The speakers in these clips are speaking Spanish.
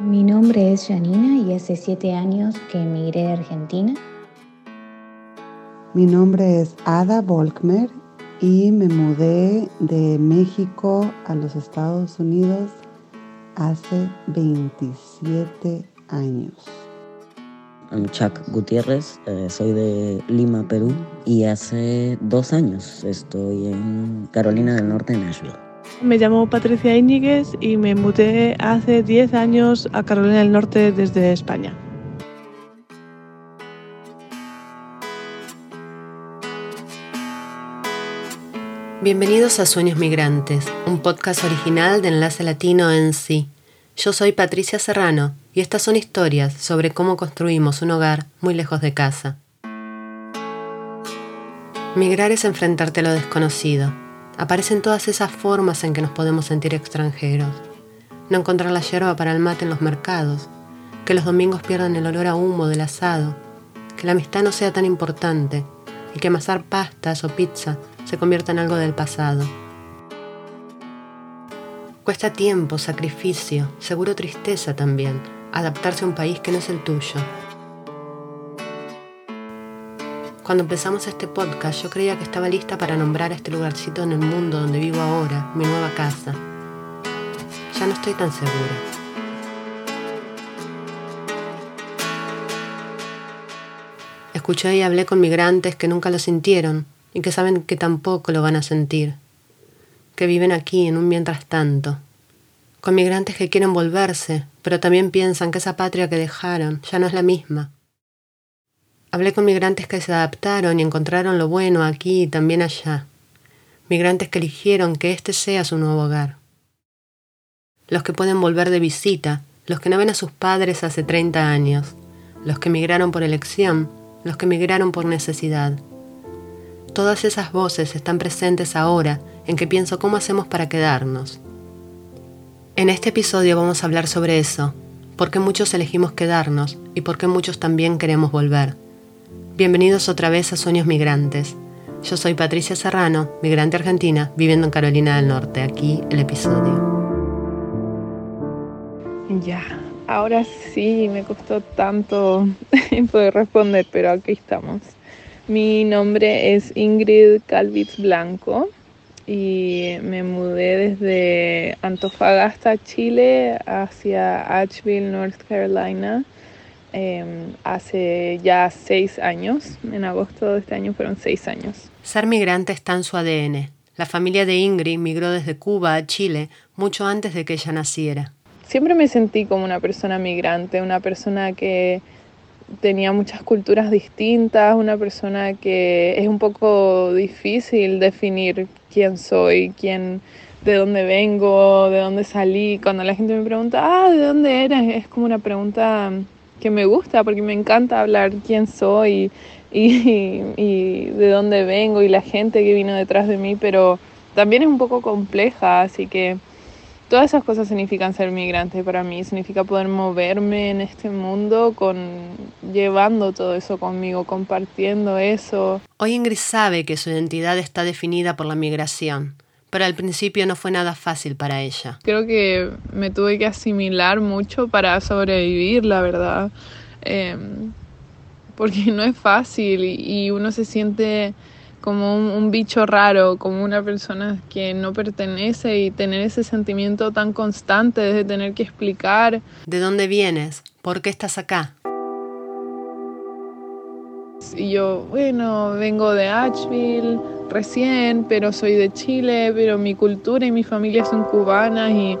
Mi nombre es Janina y hace siete años que emigré de Argentina. Mi nombre es Ada Volkmer y me mudé de México a los Estados Unidos hace 27 años. I'm Chuck Gutiérrez, eh, soy de Lima, Perú, y hace dos años estoy en Carolina del Norte, Nashville. Me llamo Patricia Íñiguez y me mudé hace 10 años a Carolina del Norte desde España. Bienvenidos a Sueños Migrantes, un podcast original de Enlace Latino en sí. Yo soy Patricia Serrano y estas son historias sobre cómo construimos un hogar muy lejos de casa. Migrar es enfrentarte a lo desconocido. Aparecen todas esas formas en que nos podemos sentir extranjeros. No encontrar la hierba para el mate en los mercados, que los domingos pierdan el olor a humo del asado, que la amistad no sea tan importante y que amasar pastas o pizza se convierta en algo del pasado. Cuesta tiempo, sacrificio, seguro tristeza también, adaptarse a un país que no es el tuyo. Cuando empezamos este podcast yo creía que estaba lista para nombrar a este lugarcito en el mundo donde vivo ahora, mi nueva casa. Ya no estoy tan segura. Escuché y hablé con migrantes que nunca lo sintieron, y que saben que tampoco lo van a sentir, que viven aquí en un mientras tanto, con migrantes que quieren volverse, pero también piensan que esa patria que dejaron ya no es la misma. Hablé con migrantes que se adaptaron y encontraron lo bueno aquí y también allá, migrantes que eligieron que este sea su nuevo hogar. Los que pueden volver de visita, los que no ven a sus padres hace 30 años, los que migraron por elección, los que migraron por necesidad, Todas esas voces están presentes ahora en que pienso cómo hacemos para quedarnos. En este episodio vamos a hablar sobre eso, por qué muchos elegimos quedarnos y por qué muchos también queremos volver. Bienvenidos otra vez a Sueños Migrantes. Yo soy Patricia Serrano, migrante argentina, viviendo en Carolina del Norte. Aquí el episodio. Ya, ahora sí, me costó tanto poder responder, pero aquí estamos. Mi nombre es Ingrid Calvitz Blanco y me mudé desde Antofagasta, Chile, hacia Asheville, North Carolina, em, hace ya seis años. En agosto de este año fueron seis años. Ser migrante está en su ADN. La familia de Ingrid migró desde Cuba a Chile mucho antes de que ella naciera. Siempre me sentí como una persona migrante, una persona que tenía muchas culturas distintas, una persona que es un poco difícil definir quién soy, quién, de dónde vengo, de dónde salí. Cuando la gente me pregunta, ah, ¿de dónde eres? Es como una pregunta que me gusta porque me encanta hablar quién soy y, y de dónde vengo y la gente que vino detrás de mí, pero también es un poco compleja, así que Todas esas cosas significan ser migrante para mí, significa poder moverme en este mundo con llevando todo eso conmigo, compartiendo eso. Hoy Ingrid sabe que su identidad está definida por la migración, pero al principio no fue nada fácil para ella. Creo que me tuve que asimilar mucho para sobrevivir, la verdad, em, porque no es fácil y uno se siente como un, bicho raro, como una persona que no pertenece y tener ese sentimiento tan constante de tener que explicar. ¿De dónde vienes? ¿Por qué estás acá? Y yo, bueno, vengo de Asheville recién, pero soy de Chile, pero mi cultura y mi familia son cubanas y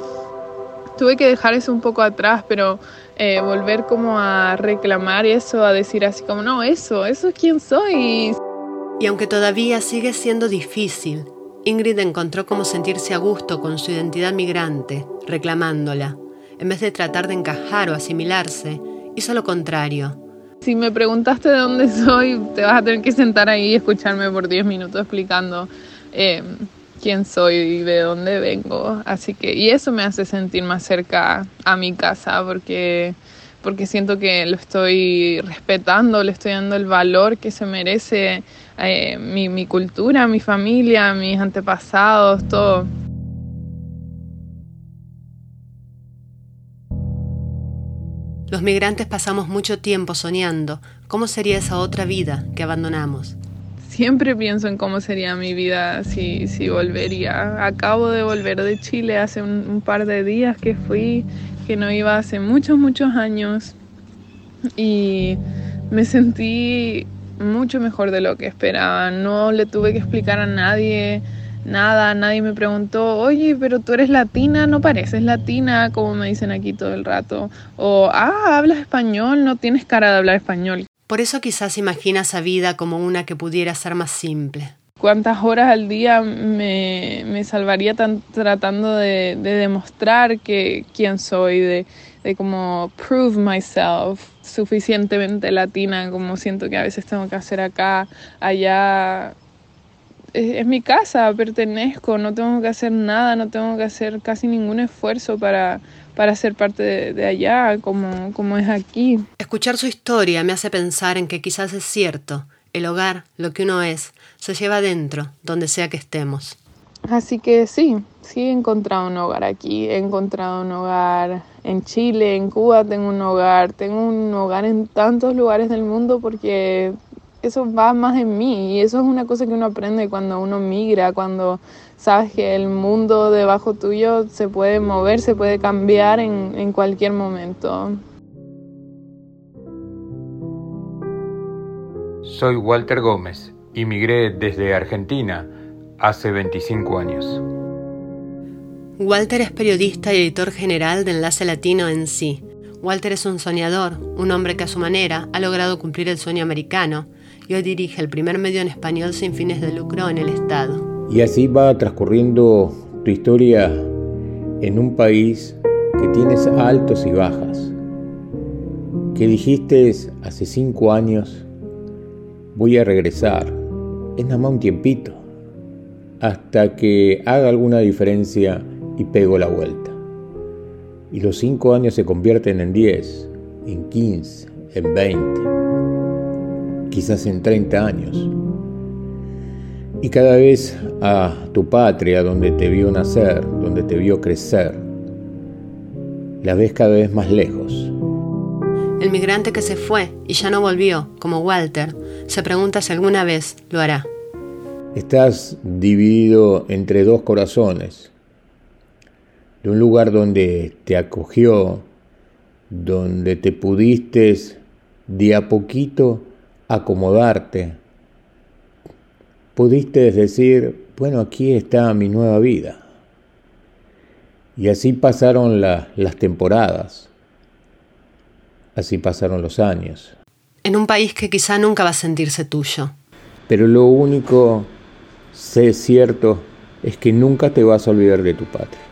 tuve que dejar eso un poco atrás, pero eh, volver como a reclamar eso, a decir así como, no, eso, eso es quien soy. Y aunque todavía sigue siendo difícil, Ingrid encontró cómo sentirse a gusto con su identidad migrante, reclamándola. En vez de tratar de encajar o asimilarse, hizo lo contrario. Si me preguntaste de dónde soy, te vas a tener que sentar ahí y escucharme por 10 minutos explicando eh, quién soy y de dónde vengo. Así que, y eso me hace sentir más cerca a mi casa porque porque siento que lo estoy respetando, le estoy dando el valor que se merece eh, mi, mi cultura, mi familia, mis antepasados, todo. Los migrantes pasamos mucho tiempo soñando cómo sería esa otra vida que abandonamos. Siempre pienso en cómo sería mi vida si, si volvería. Acabo de volver de Chile hace un, un par de días que fui, que no iba hace muchos, muchos años. Y me sentí mucho mejor de lo que esperaba. No le tuve que explicar a nadie nada, nadie me preguntó, oye, pero tú eres latina, no pareces latina, como me dicen aquí todo el rato. O, ah, hablas español, no tienes cara de hablar español. Por eso quizás imaginas a vida como una que pudiera ser más simple. ¿Cuántas horas al día me, me salvaría tan, tratando de, de, demostrar que quién soy, de, de como prove myself suficientemente latina como siento que a veces tengo que hacer acá, allá? Es, mi casa, pertenezco, no tengo que hacer nada, no tengo que hacer casi ningún esfuerzo para, para ser parte de, de allá como, como es aquí. Escuchar su historia me hace pensar en que quizás es cierto, el hogar, lo que uno es, se lleva dentro, donde sea que estemos. Así que sí, sí he encontrado un hogar aquí, he encontrado un hogar en Chile, en Cuba tengo un hogar, tengo un hogar en tantos lugares del mundo porque eso va más en mí y eso es una cosa que uno aprende cuando uno migra, cuando sabes que el mundo debajo tuyo se puede mover, se puede cambiar en, en cualquier momento. Soy Walter Gómez, inmigré desde Argentina hace 25 años. Walter es periodista y editor general de Enlace Latino en sí. Walter es un soñador, un hombre que a su manera ha logrado cumplir el sueño americano y hoy dirige el primer medio en español sin fines de lucro en el Estado. Y así va transcurriendo tu historia en un país que tienes altos y bajas, que dijiste hace cinco años, voy a regresar, es nada más un tiempito, hasta que haga alguna diferencia y pego la vuelta. Y los cinco años se convierten en diez, en quince, en veinte quizás en 30 años. Y cada vez a tu patria, donde te vio nacer, donde te vio crecer, la ves cada vez más lejos. El migrante que se fue y ya no volvió, como Walter, se pregunta si alguna vez lo hará. Estás dividido entre dos corazones, de un lugar donde te acogió, donde te pudiste de a poquito acomodarte. Pudiste decir, bueno, aquí está mi nueva vida. Y así pasaron la, las temporadas, así pasaron los años. En un país que quizá nunca va a sentirse tuyo. Pero lo único, sé cierto, es que nunca te vas a olvidar de tu patria.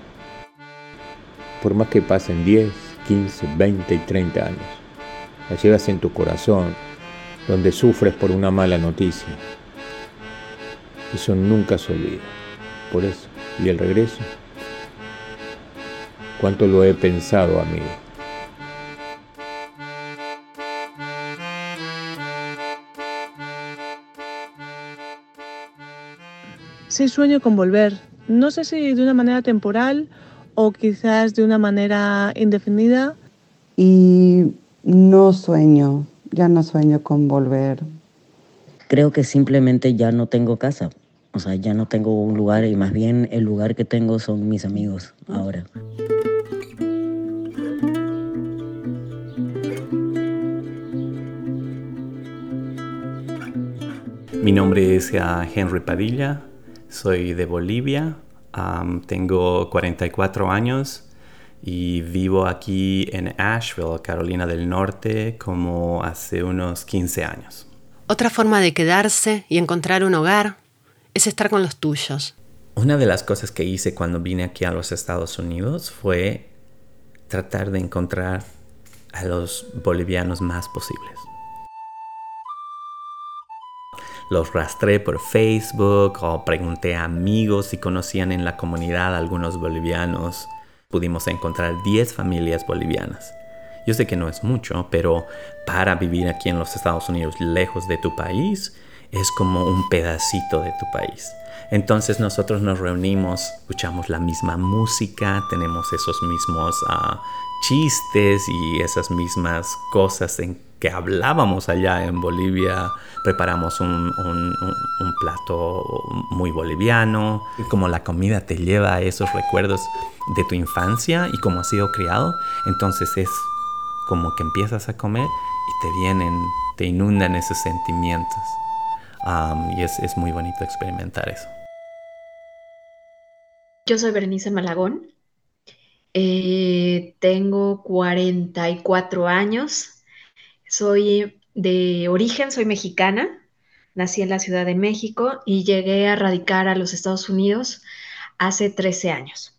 Por más que pasen 10, 15, 20 y 30 años, la llevas en tu corazón, donde sufres por una mala noticia. Eso nunca se olvida. Por eso, y el regreso, cuánto lo he pensado, amigo. Sí sueño con volver. No sé si de una manera temporal o quizás de una manera indefinida. Y no sueño ya no sueño con volver. Creo que simplemente ya no tengo casa. O sea, ya no tengo un lugar y más bien el lugar que tengo son mis amigos ahora. Mi nombre es ah, Henry Padilla, soy de Bolivia, tengo 44 años y vivo aquí en Asheville, Carolina del Norte, como hace unos 15 años. Otra forma de quedarse y encontrar un hogar es estar con los tuyos. Una de las cosas que hice cuando vine aquí a los Estados Unidos fue tratar de encontrar a los bolivianos más posibles. Los rastré por Facebook o pregunté a amigos si conocían en la comunidad algunos bolivianos pudimos encontrar 10 familias bolivianas. Yo sé que no es mucho, pero para vivir aquí en los Estados Unidos lejos de tu país es como un pedacito de tu país. Entonces nosotros nos reunimos, escuchamos la misma música, tenemos esos mismos ah, chistes y esas mismas cosas en que hablábamos allá en Bolivia. Preparamos un, un, plato muy boliviano. Y como la comida te lleva a esos recuerdos de tu infancia y cómo has sido criado, entonces es como que empiezas a comer y te vienen, te inundan esos sentimientos. y es, es muy bonito experimentar eso. Yo soy Berenice Malagón, eh, tengo 44 años, soy de origen, soy mexicana, nací en la Ciudad de México y llegué a radicar a los Estados Unidos hace 13 años.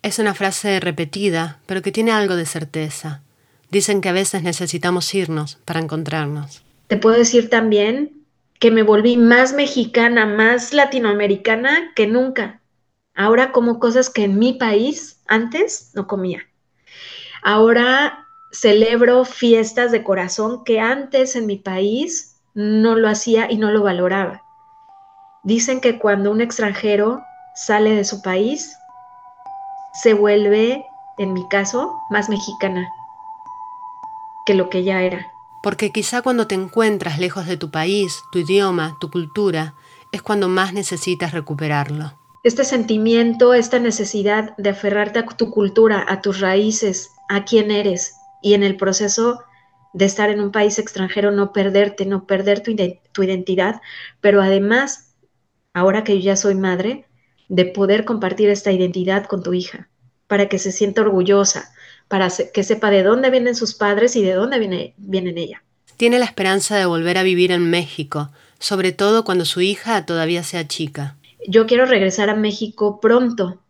Es una frase repetida, pero que tiene algo de certeza. Dicen que a veces necesitamos irnos para encontrarnos. Te puedo decir también que me volví más mexicana, más latinoamericana que nunca. Ahora como cosas que en mi país antes no comía. Ahora celebro fiestas de corazón que antes en mi país no lo hacía y no lo valoraba. Dicen que cuando un extranjero sale de su país, se vuelve, en mi caso, más mexicana que lo que ya era. Porque quizá cuando te encuentras lejos de tu país, tu idioma, tu cultura, es cuando más necesitas recuperarlo este sentimiento, esta necesidad de aferrarte a tu cultura, a tus raíces, a quién eres y en el proceso de estar en un país extranjero no perderte, no perder tu, identidad, pero además, ahora que yo ya soy madre, de poder compartir esta identidad con tu hija, para que se sienta orgullosa, para que sepa de dónde vienen sus padres y de dónde viene, vienen ella. Tiene la esperanza de volver a vivir en México, sobre todo cuando su hija todavía sea chica yo quiero regresar a México pronto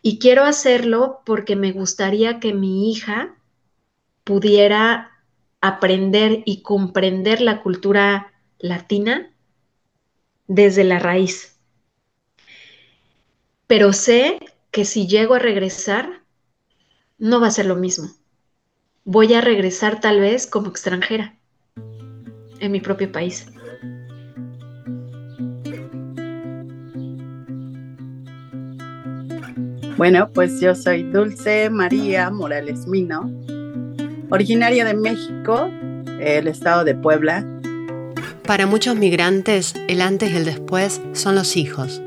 y quiero hacerlo porque me gustaría que mi hija pudiera aprender y comprender la cultura latina desde la raíz. Pero sé que si llego a regresar, no va a ser lo mismo. Voy a regresar tal vez como extranjera en mi propio país. Bueno, pues yo soy Dulce María Morales Mino, originaria de México, el estado de Puebla. Para muchos migrantes, el antes y el después son los hijos.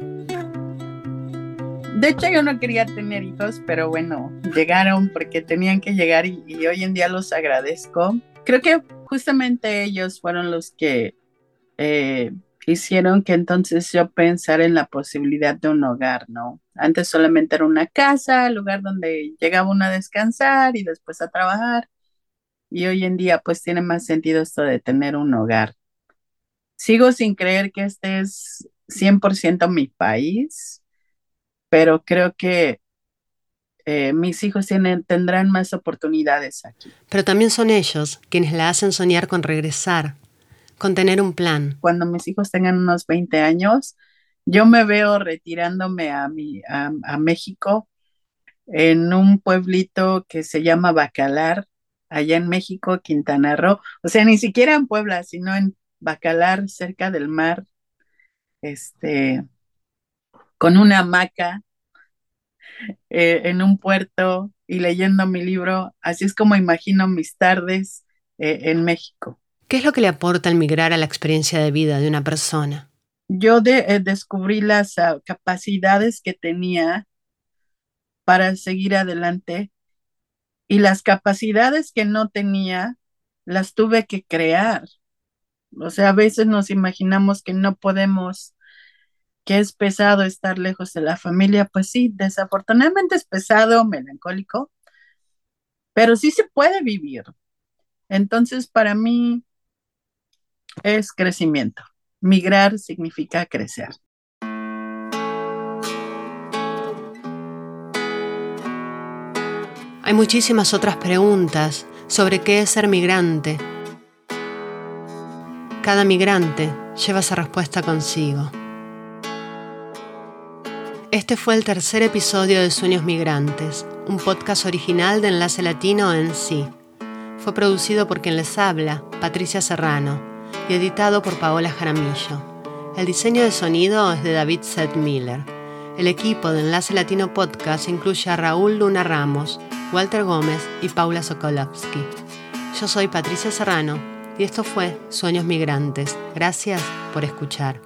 De hecho, yo no quería tener hijos, pero bueno, llegaron porque tenían que llegar y, hoy en día los agradezco. Creo que justamente ellos fueron los que eh, hicieron que entonces yo pensara en la posibilidad de un hogar, ¿no? Antes solamente era una casa, lugar donde llegaba uno a descansar y después a trabajar. Y hoy en día pues tiene más sentido esto de tener un hogar. Sigo sin creer que este es 100% mi país, pero creo que eh, mis hijos tienen, tendrán más oportunidades aquí. Pero también son ellos quienes la hacen soñar con regresar, con tener un plan. Cuando mis hijos tengan unos 20 años, yo me veo retirándome a, mi, a, México en un pueblito que se llama Bacalar, allá en México, Quintana Roo. O sea, ni siquiera en Puebla, sino en Bacalar, cerca del mar, este, con una hamaca eh, en un puerto y leyendo mi libro. Así es como imagino mis tardes eh, en México. ¿Qué es lo que le aporta el migrar a la experiencia de vida de una persona? Yo eh, descubrí las ah, capacidades que tenía para seguir adelante y las capacidades que no tenía las tuve que crear. O sea, a veces nos imaginamos que no podemos, que es pesado estar lejos de la familia. Pues sí, desafortunadamente es pesado, melancólico, pero sí se puede vivir. Entonces, para mí, es crecimiento. Migrar significa crecer. Hay muchísimas otras preguntas sobre qué es ser migrante. Cada migrante lleva esa respuesta consigo. Este fue el tercer episodio de Sueños Migrantes, un podcast original de Enlace Latino en sí. Fue producido por quien les habla, Patricia Serrano y editado por Paola Jaramillo. El diseño de sonido es de David Seth Miller. El equipo de Enlace Latino Podcast incluye a Raúl Luna Ramos, Walter Gómez y Paula Sokolovsky. Yo soy Patricia Serrano y esto fue Sueños Migrantes. Gracias por escuchar.